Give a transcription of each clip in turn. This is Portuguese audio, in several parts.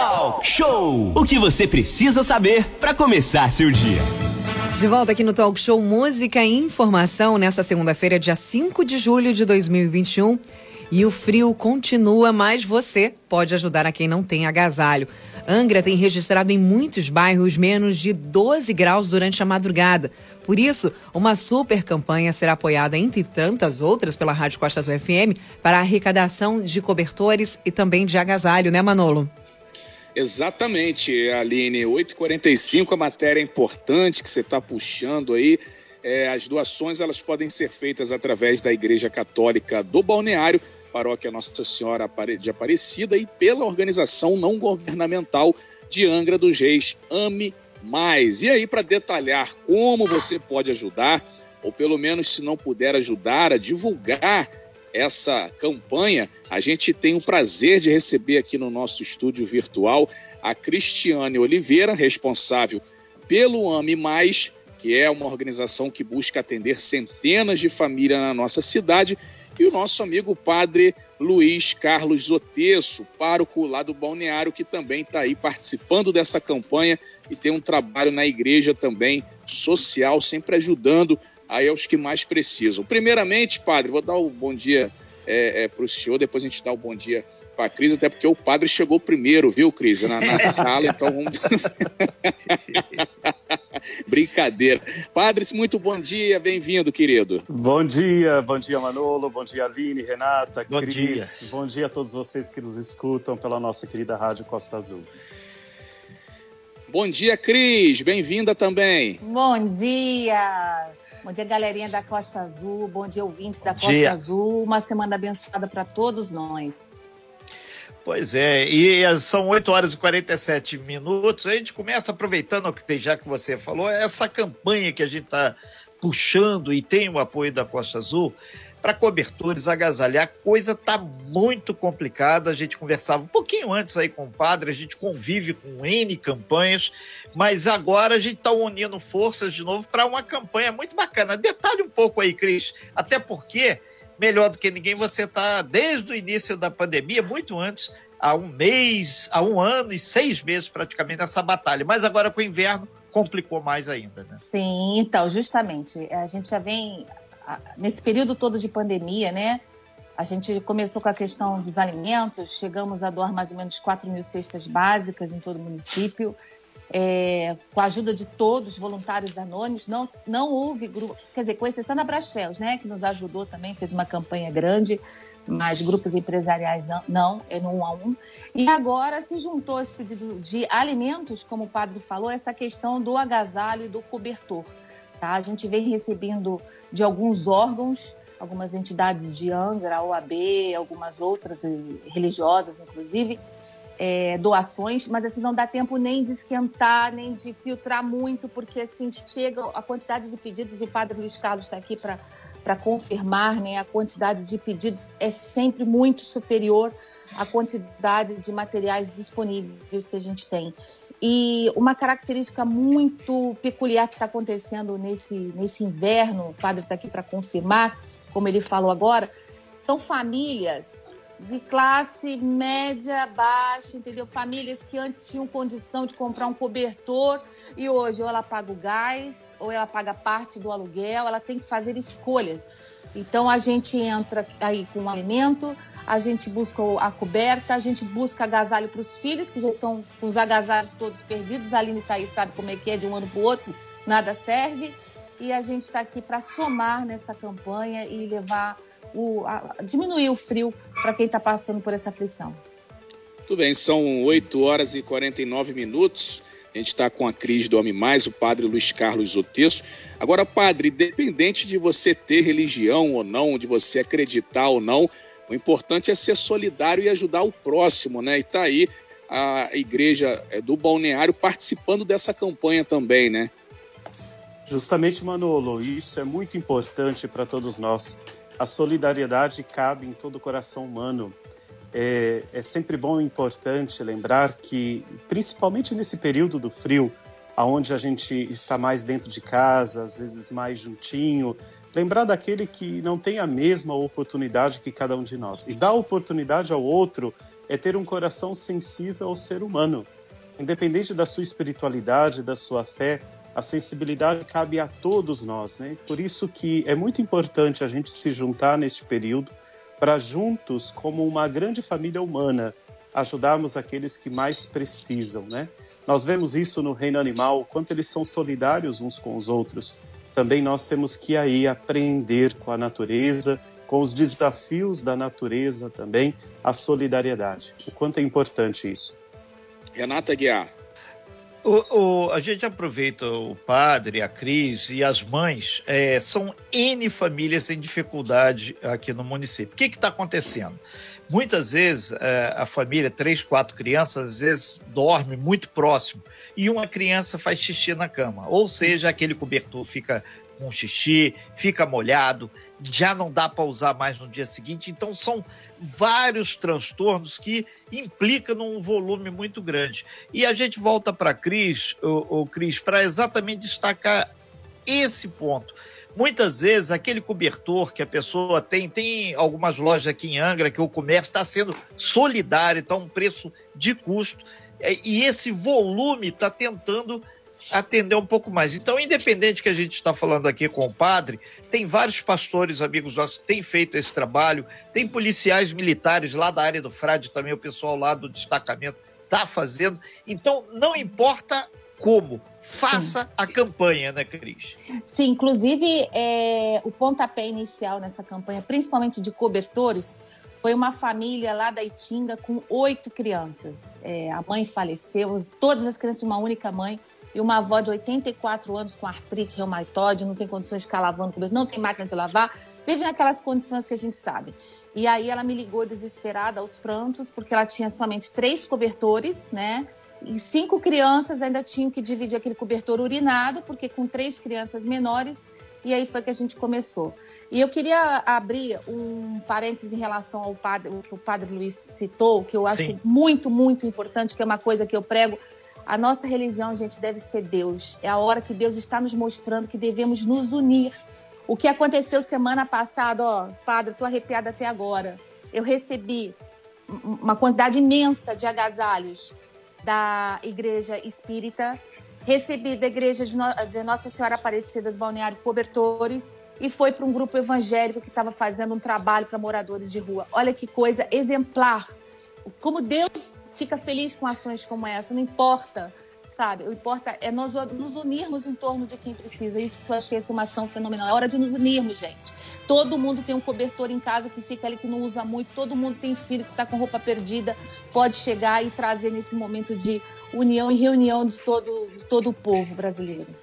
Talk Show! O que você precisa saber para começar seu dia. De volta aqui no Talk Show Música e Informação nessa segunda-feira, dia 5 de julho de 2021. E o frio continua, mas você pode ajudar a quem não tem agasalho. Angra tem registrado em muitos bairros menos de 12 graus durante a madrugada. Por isso, uma super campanha será apoiada, entre tantas outras, pela Rádio Costas UFM para a arrecadação de cobertores e também de agasalho, né, Manolo? Exatamente, Aline. 8h45, a matéria é importante que você está puxando aí. É, as doações elas podem ser feitas através da Igreja Católica do Balneário Paróquia Nossa Senhora de Aparecida e pela organização não governamental de Angra dos Reis, Ame Mais. E aí, para detalhar como você pode ajudar, ou pelo menos se não puder ajudar a divulgar essa campanha, a gente tem o prazer de receber aqui no nosso estúdio virtual a Cristiane Oliveira, responsável pelo Ame Mais, que é uma organização que busca atender centenas de famílias na nossa cidade e o nosso amigo padre Luiz Carlos Zotesso, pároco lá do Balneário, que também está aí participando dessa campanha e tem um trabalho na igreja também social, sempre ajudando aí aos que mais precisam. Primeiramente, padre, vou dar o um bom dia é, é, para o senhor, depois a gente dá o um bom dia para a Cris, até porque o padre chegou primeiro, viu, Cris, na, na sala, então vamos. Brincadeira. Padre, muito bom dia, bem-vindo, querido. Bom dia, bom dia, Manolo, bom dia, Aline, Renata, bom Cris. Dia. Bom dia a todos vocês que nos escutam pela nossa querida Rádio Costa Azul. Bom dia, Cris, bem-vinda também. Bom dia. Bom dia, galerinha da Costa Azul. Bom dia, ouvintes da Costa dia. Azul. Uma semana abençoada para todos nós. Pois é, e são 8 horas e 47 minutos. A gente começa aproveitando, já que você falou, essa campanha que a gente está puxando e tem o apoio da Costa Azul para cobertores, agasalhar. A coisa tá muito complicada. A gente conversava um pouquinho antes aí com o padre, a gente convive com N campanhas, mas agora a gente está unindo forças de novo para uma campanha muito bacana. Detalhe um pouco aí, Cris, até porque melhor do que ninguém, você está desde o início da pandemia, muito antes, há um mês, há um ano e seis meses praticamente nessa batalha. Mas agora com o inverno complicou mais ainda, né? Sim, então, justamente. A gente já vem nesse período todo de pandemia, né? A gente começou com a questão dos alimentos, chegamos a doar mais ou menos 4 mil cestas básicas em todo o município é, com a ajuda de todos, voluntários anônimos, não, não houve grupo, quer dizer, com exceção da Brasfels, né, que nos ajudou também, fez uma campanha grande, mas grupos empresariais não, é no um a um. E agora se juntou esse pedido de alimentos, como o padre falou, essa questão do agasalho e do cobertor. Tá? A gente vem recebendo de alguns órgãos, algumas entidades de Angra, OAB, algumas outras religiosas, inclusive, é, doações, mas assim não dá tempo nem de esquentar, nem de filtrar muito, porque assim chega a quantidade de pedidos, o padre Luiz Carlos está aqui para confirmar, né? A quantidade de pedidos é sempre muito superior à quantidade de materiais disponíveis que a gente tem. E uma característica muito peculiar que está acontecendo nesse, nesse inverno, o padre está aqui para confirmar, como ele falou agora, são famílias de classe média, baixa, entendeu? Famílias que antes tinham condição de comprar um cobertor e hoje ou ela paga o gás, ou ela paga parte do aluguel, ela tem que fazer escolhas. Então a gente entra aí com o alimento, a gente busca a coberta, a gente busca agasalho para os filhos, que já estão com os agasalhos todos perdidos. A Aline tá aí, sabe como é que é, de um ano para o outro, nada serve. E a gente está aqui para somar nessa campanha e levar o, a, diminuir o frio para quem está passando por essa aflição. Tudo bem, são 8 horas e 49 minutos. A gente está com a Cris do Homem Mais, o padre Luiz Carlos Otesso. Agora, padre, independente de você ter religião ou não, de você acreditar ou não, o importante é ser solidário e ajudar o próximo, né? E está aí a igreja é, do Balneário participando dessa campanha também, né? Justamente, Manolo, isso é muito importante para todos nós a solidariedade cabe em todo o coração humano. É, é, sempre bom e importante lembrar que, principalmente nesse período do frio, aonde a gente está mais dentro de casa, às vezes mais juntinho, lembrar daquele que não tem a mesma oportunidade que cada um de nós. E dar oportunidade ao outro é ter um coração sensível ao ser humano. Independente da sua espiritualidade, da sua fé, a sensibilidade cabe a todos nós, né? Por isso que é muito importante a gente se juntar neste período para juntos, como uma grande família humana, ajudarmos aqueles que mais precisam, né? Nós vemos isso no reino animal, quanto eles são solidários uns com os outros. Também nós temos que aí aprender com a natureza, com os desafios da natureza também, a solidariedade. O quanto é importante isso. Renata Guiar. O, o, a gente aproveita o padre, a Cris e as mães. É, são N famílias em dificuldade aqui no município. O que está acontecendo? Muitas vezes é, a família, três, quatro crianças, às vezes dorme muito próximo e uma criança faz xixi na cama. Ou seja, aquele cobertor fica com xixi, fica molhado, já não dá para usar mais no dia seguinte. Então, são vários transtornos que implicam num volume muito grande. E a gente volta para Cris, o, o Cris, para exatamente destacar esse ponto. Muitas vezes, aquele cobertor que a pessoa tem, tem algumas lojas aqui em Angra que o comércio está sendo solidário, está um preço de custo, é, e esse volume está tentando atender um pouco mais. Então, independente que a gente está falando aqui com o padre, tem vários pastores, amigos nossos, que têm feito esse trabalho, tem policiais militares lá da área do Frade, também o pessoal lá do destacamento está fazendo. Então, não importa como, faça Sim. a campanha, né, Cris? Sim, inclusive é, o pontapé inicial nessa campanha, principalmente de cobertores, foi uma família lá da Itinga com oito crianças. É, a mãe faleceu, todas as crianças de uma única mãe e uma avó de 84 anos com artrite reumatoide, não tem condições de ficar lavando não tem máquina de lavar, vive naquelas condições que a gente sabe. E aí ela me ligou desesperada aos prantos, porque ela tinha somente três cobertores, né? E cinco crianças ainda tinham que dividir aquele cobertor urinado, porque com três crianças menores, e aí foi que a gente começou. E eu queria abrir um parênteses em relação ao padre, o que o padre Luiz citou, que eu acho Sim. muito, muito importante, que é uma coisa que eu prego a nossa religião, gente, deve ser Deus. É a hora que Deus está nos mostrando que devemos nos unir. O que aconteceu semana passada, ó, padre, estou arrepiada até agora. Eu recebi uma quantidade imensa de agasalhos da Igreja Espírita, recebi da Igreja de, no de Nossa Senhora Aparecida do Balneário cobertores e foi para um grupo evangélico que estava fazendo um trabalho para moradores de rua. Olha que coisa exemplar como Deus fica feliz com ações como essa, não importa, sabe? O importa é nós nos unirmos em torno de quem precisa. Isso eu achei essa uma ação fenomenal. É hora de nos unirmos, gente. Todo mundo tem um cobertor em casa que fica ali que não usa muito, todo mundo tem filho que está com roupa perdida, pode chegar e trazer nesse momento de união e reunião de todo, de todo o povo brasileiro.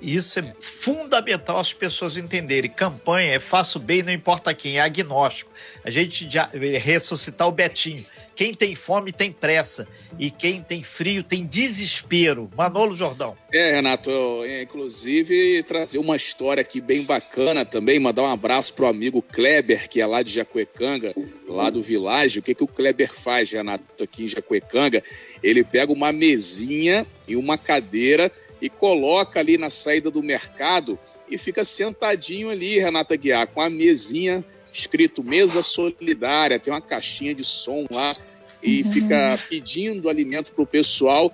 Isso é fundamental as pessoas entenderem. Campanha é faço bem, não importa quem, é agnóstico. A gente já ressuscitar o Betinho quem tem fome tem pressa e quem tem frio tem desespero. Manolo Jordão. É, Renato, eu, inclusive trazer uma história aqui bem bacana também, mandar um abraço pro amigo Kleber, que é lá de Jacuecanga, lá do Világio. O que, que o Kleber faz, Renato, aqui em Jacuecanga? Ele pega uma mesinha e uma cadeira e coloca ali na saída do mercado e fica sentadinho ali, Renata Guiar, com a mesinha escrito mesa solidária, tem uma caixinha de som lá e uhum. fica pedindo alimento para o pessoal.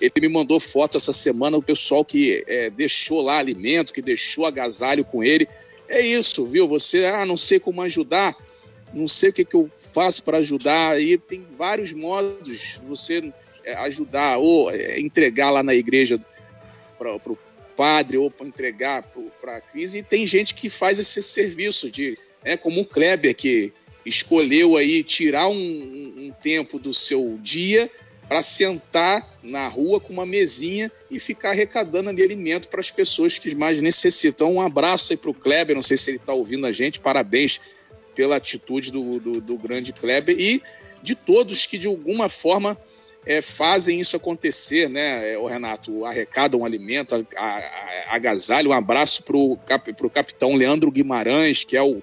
Ele me mandou foto essa semana, o pessoal que é, deixou lá alimento, que deixou agasalho com ele. É isso, viu? Você, ah, não sei como ajudar, não sei o que, que eu faço para ajudar. E tem vários modos você é, ajudar, ou é, entregar lá na igreja para o padre, ou para entregar para a crise. E tem gente que faz esse serviço de é como o Kleber, que escolheu aí tirar um, um tempo do seu dia para sentar na rua com uma mesinha e ficar arrecadando ali alimento para as pessoas que mais necessitam. Um abraço aí para o Kleber, não sei se ele está ouvindo a gente, parabéns pela atitude do, do, do, grande Kleber e de todos que de alguma forma é, fazem isso acontecer, né, o Renato? Arrecadam um alimento, agasalho. Um abraço para o cap, capitão Leandro Guimarães, que é o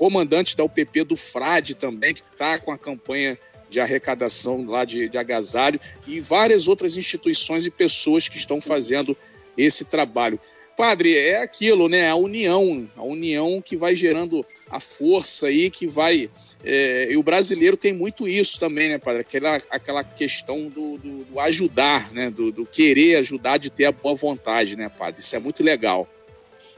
comandante da UPP do Frade também, que está com a campanha de arrecadação lá de, de agasalho, e várias outras instituições e pessoas que estão fazendo esse trabalho. padre, é aquilo, né? A união, a união que vai gerando a força aí, que vai. É, e o brasileiro tem muito isso também, né, padre? Aquela, aquela questão do, do, do ajudar, né? Do, do, querer ajudar, de ter a boa vontade, né, padre? Isso é muito legal.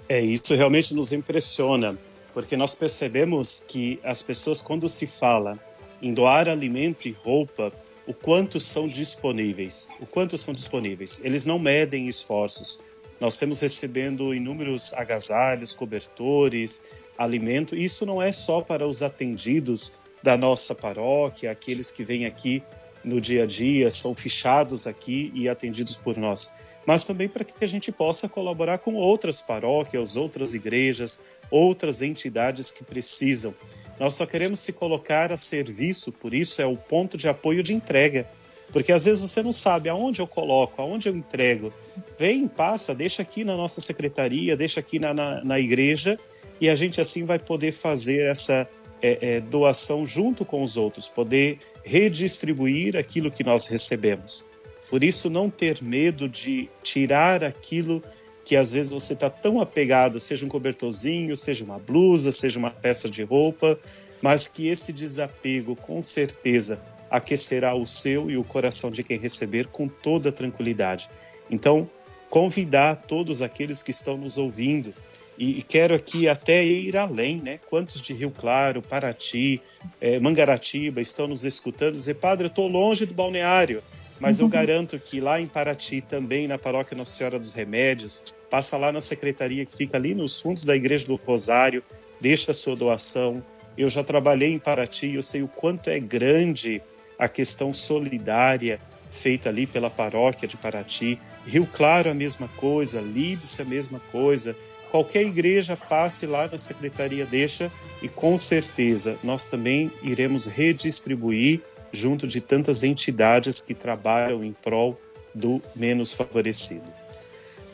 É, isso realmente nos impressiona, porque nós percebemos que as pessoas, quando se fala em doar alimento e roupa, o quanto são disponíveis, o quanto são disponíveis. Eles não medem esforços. Nós temos recebendo inúmeros agasalhos, cobertores, alimento. Isso não é só para os atendidos da nossa paróquia, aqueles que vêm aqui no dia a dia, são fichados aqui e atendidos por nós, mas também para que a gente possa colaborar com outras paróquias, outras igrejas, outras entidades que precisam. Nós só queremos se colocar a serviço, por isso é o ponto de apoio de entrega. Porque às vezes você não sabe aonde eu coloco, aonde eu entrego. Vem, passa, deixa aqui na nossa secretaria, deixa aqui na, na, na igreja, e a gente assim vai poder fazer essa é, é, doação junto com os outros, poder redistribuir aquilo que nós recebemos. Por isso, não ter medo de tirar aquilo que às vezes você está tão apegado, seja um cobertorzinho, seja uma blusa, seja uma peça de roupa, mas que esse desapego com certeza aquecerá o seu e o coração de quem receber com toda tranquilidade. Então, convidar todos aqueles que estão nos ouvindo e, quero aqui até ir além, né? Quantos de Rio Claro, Paraty, é, Mangaratiba estão nos escutando dizer, padre, eu estou longe do balneário, mas eu garanto que lá em Paraty, também na paróquia Nossa Senhora dos Remédios, passa lá na secretaria que fica ali nos fundos da Igreja do Rosário, deixa a sua doação. Eu já trabalhei em Paraty, eu sei o quanto é grande a questão solidária feita ali pela paróquia de Paraty. Rio Claro a mesma coisa, Lídice a mesma coisa. Qualquer igreja passe lá na secretaria deixa e com certeza nós também iremos redistribuir junto de tantas entidades que trabalham em prol do menos favorecido.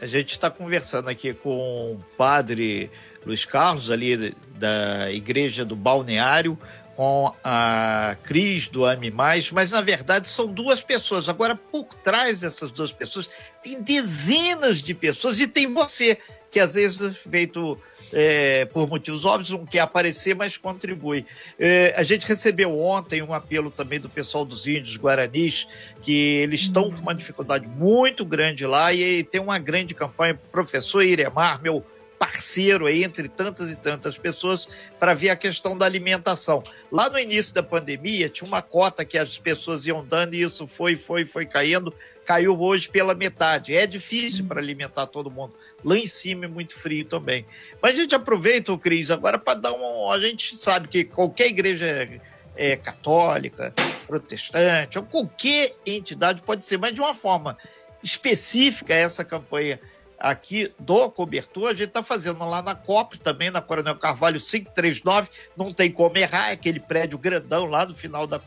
A gente está conversando aqui com o padre Luiz Carlos, ali da Igreja do Balneário, com a Cris do Ame Mais, mas na verdade são duas pessoas. Agora, por trás dessas duas pessoas, tem dezenas de pessoas e tem você, que às vezes feito é, por motivos óbvios, não quer aparecer, mas contribui. É, a gente recebeu ontem um apelo também do pessoal dos índios guaranis, que eles estão com uma dificuldade muito grande lá e tem uma grande campanha. Professor Iremar, meu parceiro aí entre tantas e tantas pessoas para ver a questão da alimentação. Lá no início da pandemia tinha uma cota que as pessoas iam dando e isso foi, foi, foi caindo, caiu hoje pela metade. É difícil para alimentar todo mundo. Lá em cima é muito frio também. Mas a gente aproveita, Cris, agora para dar um. A gente sabe que qualquer igreja é, católica, protestante, ou qualquer entidade pode ser, mas de uma forma específica essa campanha aqui do cobertor, a gente está fazendo lá na COP, também na Coronel Carvalho 539, não tem como errar, é aquele prédio grandão lá no final da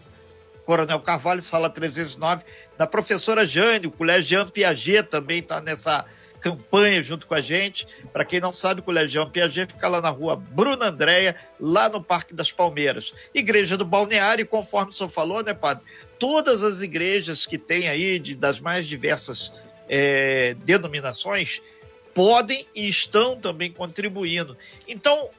Coronel Carvalho, sala 309, da professora Jane, o Colégio Jean Piaget também está nessa campanha junto com a gente. Para quem não sabe, o Colégio Jean Piaget fica lá na rua Bruna Andréia, lá no Parque das Palmeiras. Igreja do Balneário, conforme o senhor falou, né, padre? Todas as igrejas que tem aí, de, das mais diversas é, denominações podem e estão também contribuindo. Então,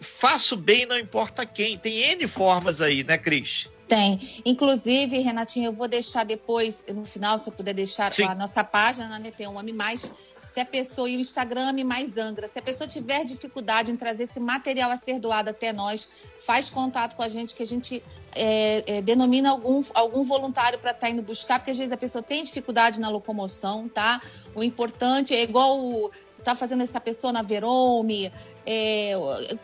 faço bem, não importa quem. Tem N formas aí, né, Cris? Tem. Inclusive, Renatinho, eu vou deixar depois, no final, se eu puder deixar Sim. a nossa página, né? Tem um Ame Mais. Se a pessoa, e o Instagram Ame Mais Angra, se a pessoa tiver dificuldade em trazer esse material a ser doado até nós, faz contato com a gente, que a gente é, é, denomina algum, algum voluntário para estar tá indo buscar, porque às vezes a pessoa tem dificuldade na locomoção, tá? O importante é igual o, tá fazendo essa pessoa na Verome, é,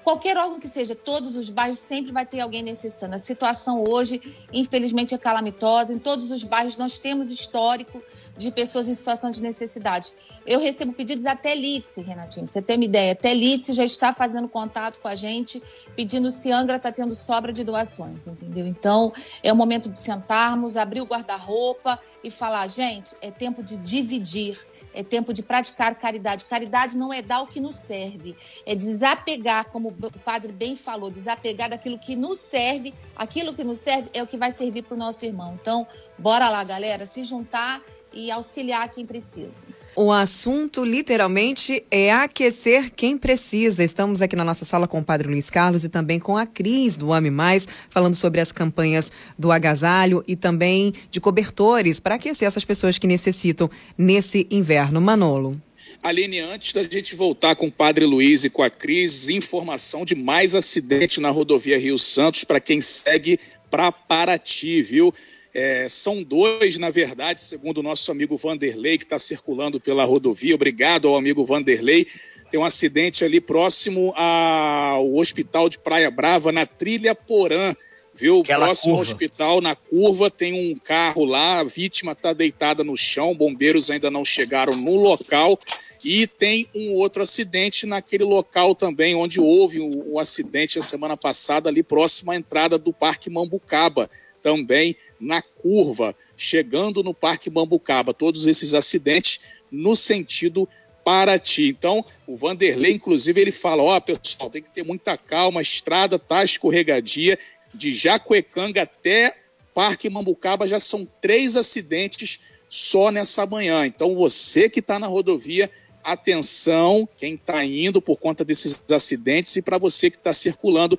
qualquer órgão que seja, todos os bairros sempre vai ter alguém necessitando. A situação hoje, infelizmente, é calamitosa. Em todos os bairros nós temos histórico de pessoas em situação de necessidade. Eu recebo pedidos até Lídice, Renatinho, pra você ter uma ideia. Até Lídice já está fazendo contato com a gente, pedindo se Angra está tendo sobra de doações, entendeu? Então, é o momento de sentarmos, abrir o guarda-roupa e falar, gente, é tempo de dividir é tempo de praticar caridade. Caridade não é dar o que nos serve, é desapegar, como o padre bem falou, desapegar daquilo que nos serve. Aquilo que nos serve é o que vai servir para o nosso irmão. Então, bora lá, galera, se juntar e auxiliar quem precisa. O assunto, literalmente, é aquecer quem precisa. Estamos aqui na nossa sala com o Padre Luiz Carlos e também com a Cris do Ame Mais, falando sobre as campanhas do agasalho e também de cobertores para aquecer essas pessoas que necessitam nesse inverno. Manolo. Aline, antes da gente voltar com o Padre Luiz e com a Cris, informação de mais acidente na rodovia Rio Santos para quem segue para Paraty, viu? É, são dois, na verdade, segundo o nosso amigo Vanderlei, que está circulando pela rodovia. Obrigado ao amigo Vanderlei. Tem um acidente ali próximo ao Hospital de Praia Brava, na Trilha Porã. Viu? Aquela Próximo ao curva. hospital, na curva, tem um carro lá, a vítima está deitada no chão, bombeiros ainda não chegaram no local. E tem um outro acidente naquele local também, onde houve o, o acidente a semana passada, ali próximo à entrada do Parque Mambucaba, também na curva, chegando no Parque Mambucaba. Todos esses acidentes no sentido Paraty. Então, o Vanderlei, inclusive, ele fala: ó, pessoal, tem que ter muita calma, a estrada tá escorregadia, de Jacuecanga até Parque Mambucaba já são três acidentes só nessa manhã. Então, você que está na rodovia, atenção, quem está indo por conta desses acidentes e para você que está circulando,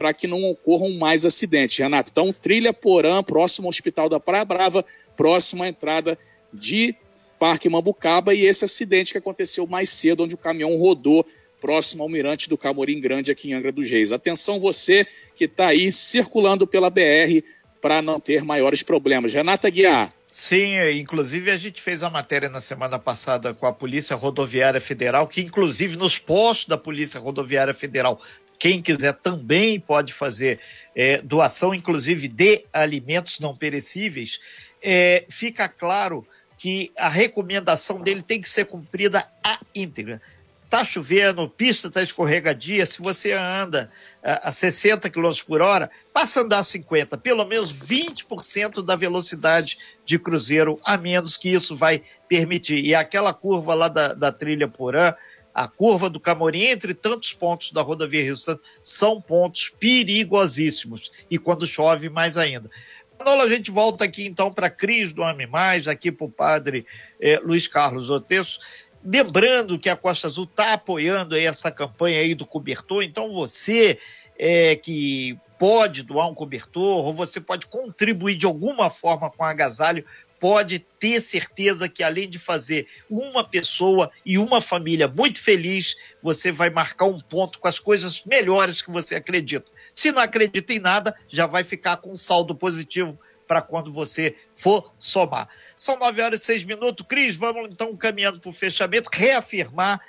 para que não ocorram mais acidentes, Renato. Então, trilha Porã, próximo ao Hospital da Praia Brava, próxima à entrada de Parque Mambucaba e esse acidente que aconteceu mais cedo, onde o caminhão rodou próximo ao Mirante do Camorim Grande, aqui em Angra dos Reis. Atenção você que está aí circulando pela BR para não ter maiores problemas. Renata Guiar. Sim, inclusive a gente fez a matéria na semana passada com a Polícia Rodoviária Federal, que inclusive nos postos da Polícia Rodoviária Federal, quem quiser também pode fazer é, doação, inclusive de alimentos não perecíveis. É, fica claro que a recomendação dele tem que ser cumprida à íntegra. Tá chovendo, pista está escorregadia, se você anda a, a 60 km por hora, passa a andar a 50, pelo menos 20% da velocidade de cruzeiro, a menos que isso vai permitir. E aquela curva lá da, da trilha Porã, a curva do Camorim, entre tantos pontos da rodovia Rio são pontos perigosíssimos. E quando chove, mais ainda. Manolo, a gente volta aqui então para a Cris do Ame Mais, aqui para o padre eh, Luiz Carlos Otesso. Lembrando que a Costa Azul está apoiando aí essa campanha aí do cobertor, então você é, que pode doar um cobertor ou você pode contribuir de alguma forma com o agasalho, pode ter certeza que além de fazer uma pessoa e uma família muito feliz, você vai marcar um ponto com as coisas melhores que você acredita. Se não acredita em nada, já vai ficar com um saldo positivo para quando você for somar. São nove horas e seis minutos. Cris, vamos então caminhando para o fechamento, reafirmar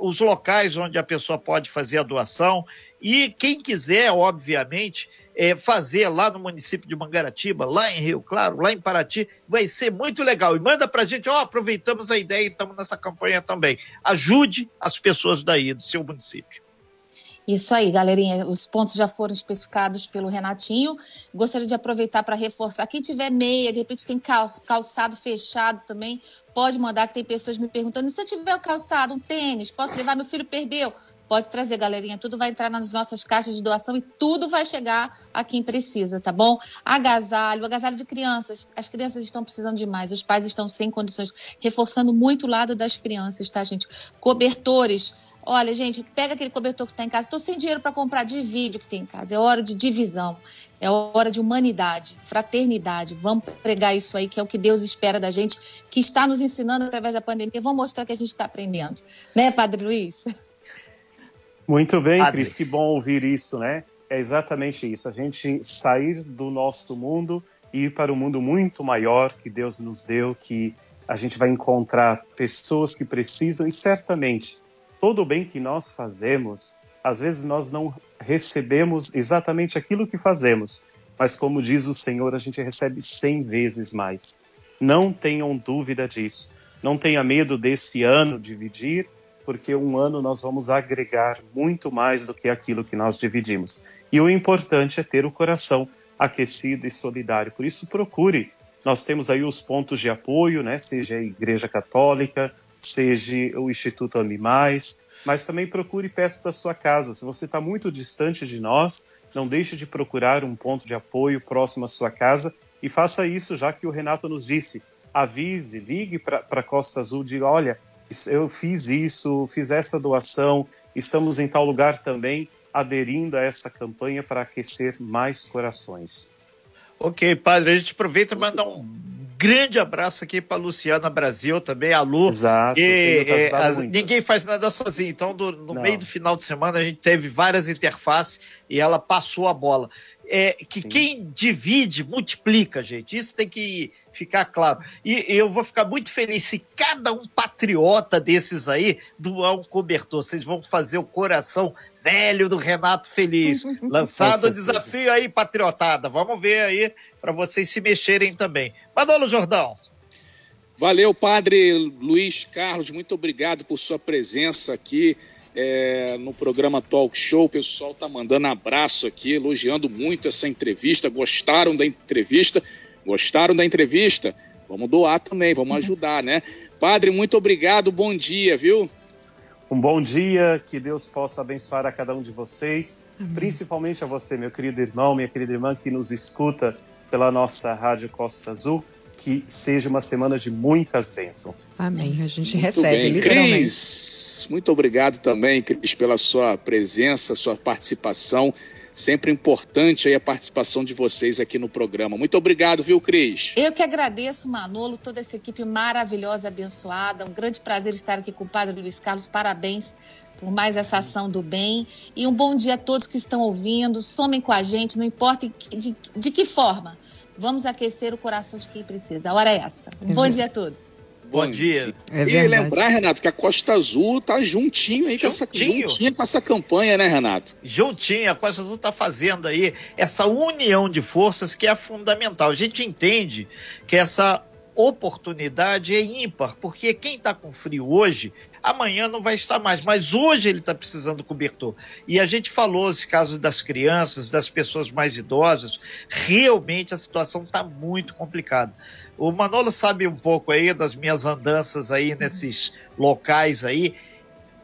os locais onde a pessoa pode fazer a doação e quem quiser, obviamente, é, fazer lá no município de Mangaratiba, lá em Rio Claro, lá em Paraty, vai ser muito legal. E manda para a gente, ó, aproveitamos a ideia e estamos nessa campanha também. Ajude as pessoas daí, do seu município. Isso aí, galerinha. Os pontos já foram especificados pelo Renatinho. Gostaria de aproveitar para reforçar. Quem tiver meia, de repente tem calçado fechado também, pode mandar, que tem pessoas me perguntando: se eu tiver um calçado, um tênis, posso levar? Meu filho perdeu. Pode trazer, galerinha. Tudo vai entrar nas nossas caixas de doação e tudo vai chegar a quem precisa, tá bom? Agasalho, agasalho de crianças. As crianças estão precisando demais. Os pais estão sem condições, reforçando muito o lado das crianças, tá, gente? Cobertores. Olha, gente, pega aquele cobertor que está em casa. Estou sem dinheiro para comprar, divide o que tem em casa. É hora de divisão, é hora de humanidade, fraternidade. Vamos pregar isso aí, que é o que Deus espera da gente, que está nos ensinando através da pandemia. Vamos mostrar que a gente está aprendendo. Né, Padre Luiz? Muito bem, Padre. Cris, que bom ouvir isso, né? É exatamente isso, a gente sair do nosso mundo e ir para um mundo muito maior que Deus nos deu, que a gente vai encontrar pessoas que precisam e certamente todo o bem que nós fazemos, às vezes nós não recebemos exatamente aquilo que fazemos, mas como diz o Senhor, a gente recebe cem vezes mais. Não tenham dúvida disso. Não tenha medo desse ano dividir, porque um ano nós vamos agregar muito mais do que aquilo que nós dividimos. E o importante é ter o coração aquecido e solidário. Por isso, procure. Nós temos aí os pontos de apoio, né? seja a Igreja Católica, seja o Instituto Animais, mas também procure perto da sua casa. Se você está muito distante de nós, não deixe de procurar um ponto de apoio próximo à sua casa e faça isso, já que o Renato nos disse. avise, ligue para a Costa Azul, diga, olha, eu fiz isso, fiz essa doação, estamos em tal lugar também, aderindo a essa campanha para aquecer mais corações. Ok, padre, a gente aproveita e manda um grande abraço aqui para Luciana Brasil também, a Lu. Exato. E, é, as, ninguém faz nada sozinho. Então, do, no Não. meio do final de semana, a gente teve várias interfaces e ela passou a bola. É, que Sim. quem divide, multiplica, gente. Isso tem que ficar claro. E eu vou ficar muito feliz se cada um patriota desses aí doar um cobertor. Vocês vão fazer o coração velho do Renato feliz. Lançado o desafio aí, patriotada. Vamos ver aí para vocês se mexerem também. Manolo Jordão. Valeu, padre Luiz Carlos. Muito obrigado por sua presença aqui. É, no programa Talk Show. O pessoal tá mandando abraço aqui, elogiando muito essa entrevista. Gostaram da entrevista? Gostaram da entrevista? Vamos doar também, vamos ajudar, né? Padre, muito obrigado, bom dia, viu? Um bom dia, que Deus possa abençoar a cada um de vocês, uhum. principalmente a você, meu querido irmão, minha querida irmã que nos escuta pela nossa Rádio Costa Azul. Que seja uma semana de muitas bênçãos. Amém. A gente muito recebe, bem. literalmente. Cris, muito obrigado também, Cris, pela sua presença, sua participação. Sempre importante aí a participação de vocês aqui no programa. Muito obrigado, viu, Cris? Eu que agradeço, Manolo, toda essa equipe maravilhosa, abençoada. Um grande prazer estar aqui com o Padre Luiz Carlos. Parabéns por mais essa ação do bem. E um bom dia a todos que estão ouvindo. Somem com a gente, não importa de, de que forma. Vamos aquecer o coração de quem precisa. A hora é essa. Um bom dia a todos. Bom dia. É e lembrar, Renato, que a Costa Azul tá juntinho aí juntinho. Com, essa, juntinho com essa campanha, né, Renato? Juntinho, a Costa Azul tá fazendo aí essa união de forças que é fundamental. A gente entende que essa oportunidade é ímpar, porque quem está com frio hoje, amanhã não vai estar mais, mas hoje ele está precisando cobertor. E a gente falou esse caso das crianças, das pessoas mais idosas, realmente a situação está muito complicada. O Manolo sabe um pouco aí das minhas andanças aí nesses locais aí.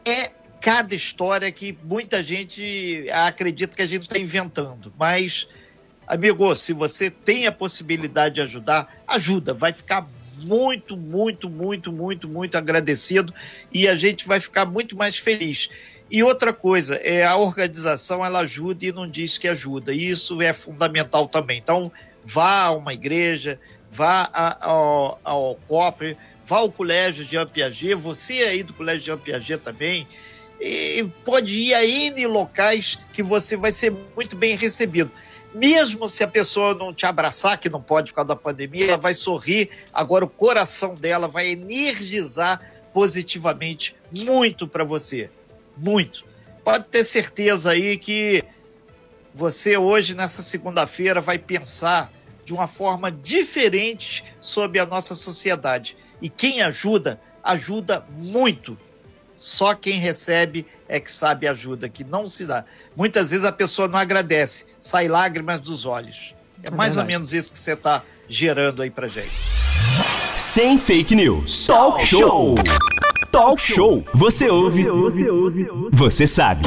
É cada história que muita gente acredita que a gente está inventando. Mas, amigo, se você tem a possibilidade de ajudar, ajuda. Vai ficar muito, muito, muito, muito, muito agradecido e a gente vai ficar muito mais feliz. E outra coisa, é a organização ela ajuda e não diz que ajuda. E isso é fundamental também. Então, vá a uma igreja, vá ao, ao COP, vá ao Colégio de Piaget, você aí do Colégio de Piaget também, e pode ir a N locais que você vai ser muito bem recebido. Mesmo se a pessoa não te abraçar, que não pode por causa da pandemia, ela vai sorrir, agora o coração dela vai energizar positivamente muito para você. Muito. Pode ter certeza aí que você hoje, nessa segunda-feira, vai pensar de uma forma diferente sobre a nossa sociedade. E quem ajuda, ajuda muito. Só quem recebe é que sabe ajuda, que não se dá. Muitas vezes a pessoa não agradece, sai lágrimas dos olhos. É, é mais ou menos isso que você está gerando aí pra gente. Sem fake news. Talk show. Talk show. Você ouve. Você sabe.